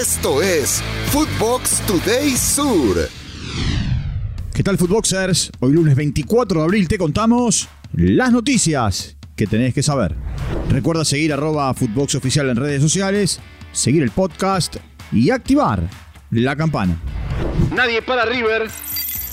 Esto es Footbox Today Sur. ¿Qué tal, Footboxers? Hoy lunes 24 de abril te contamos las noticias que tenés que saber. Recuerda seguir arroba Footbox Oficial en redes sociales, seguir el podcast y activar la campana. Nadie para River.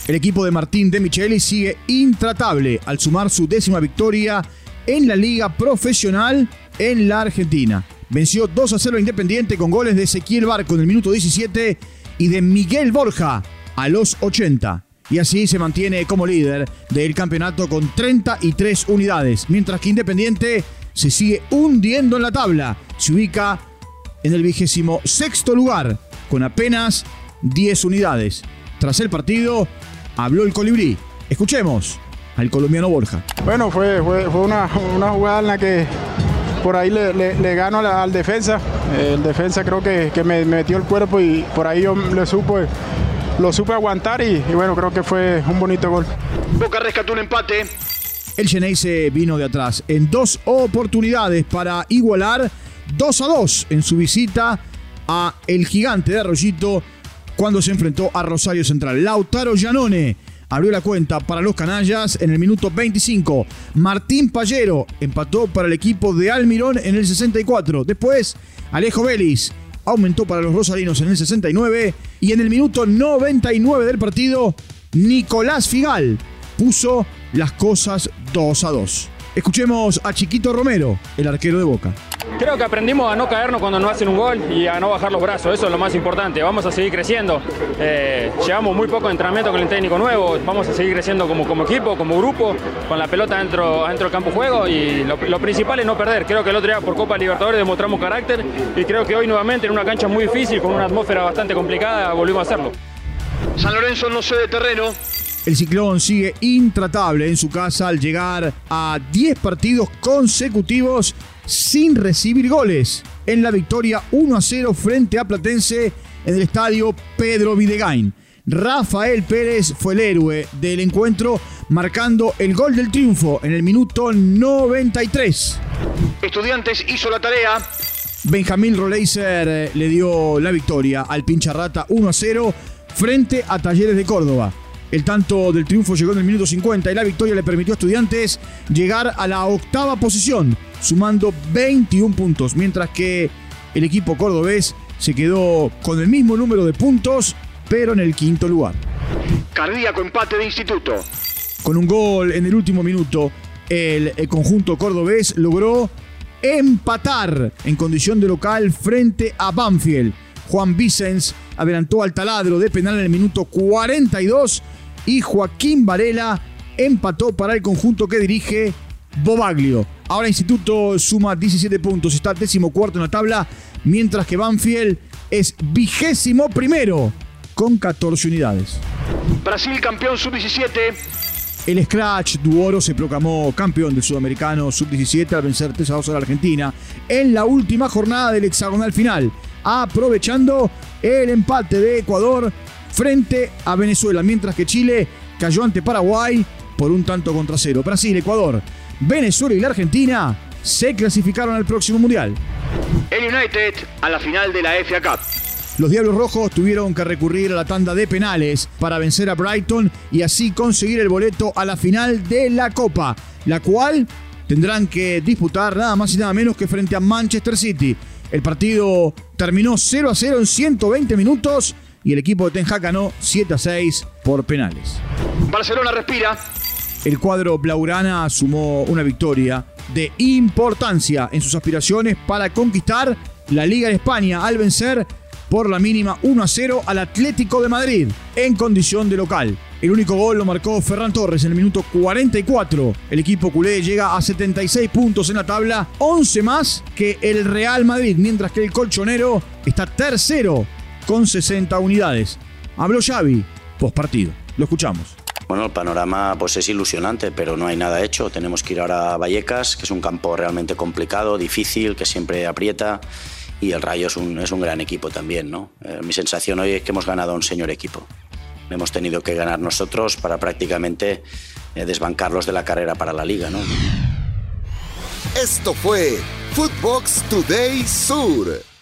El equipo de Martín de Micheli sigue intratable al sumar su décima victoria en la liga profesional en la Argentina. Venció 2 a 0 Independiente con goles de Ezequiel Barco en el minuto 17 y de Miguel Borja a los 80. Y así se mantiene como líder del campeonato con 33 unidades, mientras que Independiente se sigue hundiendo en la tabla. Se ubica en el vigésimo sexto lugar con apenas 10 unidades. Tras el partido, habló el colibrí. Escuchemos al colombiano Borja. Bueno, fue, fue, una, jugada en la que por ahí le, gano al defensa. El defensa creo que, me, metió el cuerpo y por ahí yo le supo, lo supe aguantar y, bueno, creo que fue un bonito gol. Boca rescató un empate. El se vino de atrás en dos oportunidades para igualar 2 a 2 en su visita a el gigante de Arroyito cuando se enfrentó a Rosario Central. Lautaro Gianone abrió la cuenta para los canallas en el minuto 25. Martín Pallero empató para el equipo de Almirón en el 64. Después, Alejo Vélez aumentó para los rosarinos en el 69. Y en el minuto 99 del partido, Nicolás Figal puso las cosas 2 a 2. Escuchemos a Chiquito Romero, el arquero de Boca. Creo que aprendimos a no caernos cuando nos hacen un gol y a no bajar los brazos, eso es lo más importante. Vamos a seguir creciendo. Eh, llevamos muy poco entrenamiento con el técnico nuevo, vamos a seguir creciendo como, como equipo, como grupo, con la pelota dentro, dentro del campo juego y lo, lo, principal es no perder. Creo que el otro día por Copa Libertadores demostramos carácter y creo que hoy nuevamente en una cancha muy difícil, con una atmósfera bastante complicada, volvimos a hacerlo. San Lorenzo no cede terreno, el ciclón sigue intratable en su casa al llegar a 10 partidos consecutivos sin recibir goles en la victoria 1 a 0 frente a Platense en el estadio Pedro Videgain. Rafael Pérez fue el héroe del encuentro marcando el gol del triunfo en el minuto 93. Estudiantes hizo la tarea. Benjamín Roleiser eh, le dio la victoria al Pincharrata 1 a 0 frente a Talleres de Córdoba. El tanto del triunfo llegó en el minuto 50 y la victoria le permitió a Estudiantes llegar a la octava posición, sumando 21 puntos, mientras que el equipo cordobés se quedó con el mismo número de puntos, pero en el quinto lugar. Cardíaco empate de instituto. Con un gol en el último minuto, el, conjunto cordobés logró empatar en condición de local frente a Banfield. Juan Vicens adelantó al taladro de penal en el minuto 42 y Joaquín Varela empató para el conjunto que dirige Bobaglio. Ahora Instituto suma 17 puntos, está décimo cuarto en la tabla, mientras que Banfield es vigésimo primero con 14 unidades. Brasil campeón sub-17. El Scratch Duoro se proclamó campeón del sudamericano sub-17 al vencer 3 a 2 a la Argentina en la última jornada del hexagonal final, aprovechando el empate de Ecuador frente a Venezuela, mientras que Chile cayó ante Paraguay por un tanto contra cero. Brasil, Ecuador, Venezuela y la Argentina se clasificaron al próximo Mundial. El United a la final de la FA Cup. Los Diablos Rojos tuvieron que recurrir a la tanda de penales para vencer a Brighton y así conseguir el boleto a la final de la Copa, la cual tendrán que disputar nada más y nada menos que frente a Manchester City. El partido terminó 0 a 0 en 120 minutos y el equipo de Ten Hag ganó 7 a 6 por penales. Barcelona respira. El cuadro Blaurana sumó una victoria de importancia en sus aspiraciones para conquistar la Liga de España al vencer por la mínima 1 a 0 al Atlético de Madrid en condición de local. El único gol lo marcó Ferran Torres en el minuto 44. El equipo culé llega a 76 puntos en la tabla, 11 más que el Real Madrid, mientras que el colchonero está tercero con 60 unidades. Habló Xavi, post partido. Lo escuchamos. Bueno, el panorama pues es ilusionante, pero no hay nada hecho. Tenemos que ir ahora a Vallecas, que es un campo realmente complicado, difícil, que siempre aprieta. Y el Rayo es un, es un gran equipo también, ¿no? Eh, mi sensación hoy es que hemos ganado a un señor equipo. Hemos tenido que ganar nosotros para prácticamente eh, desbancarlos de la carrera para la liga, ¿no? Esto fue Footbox Today Sur.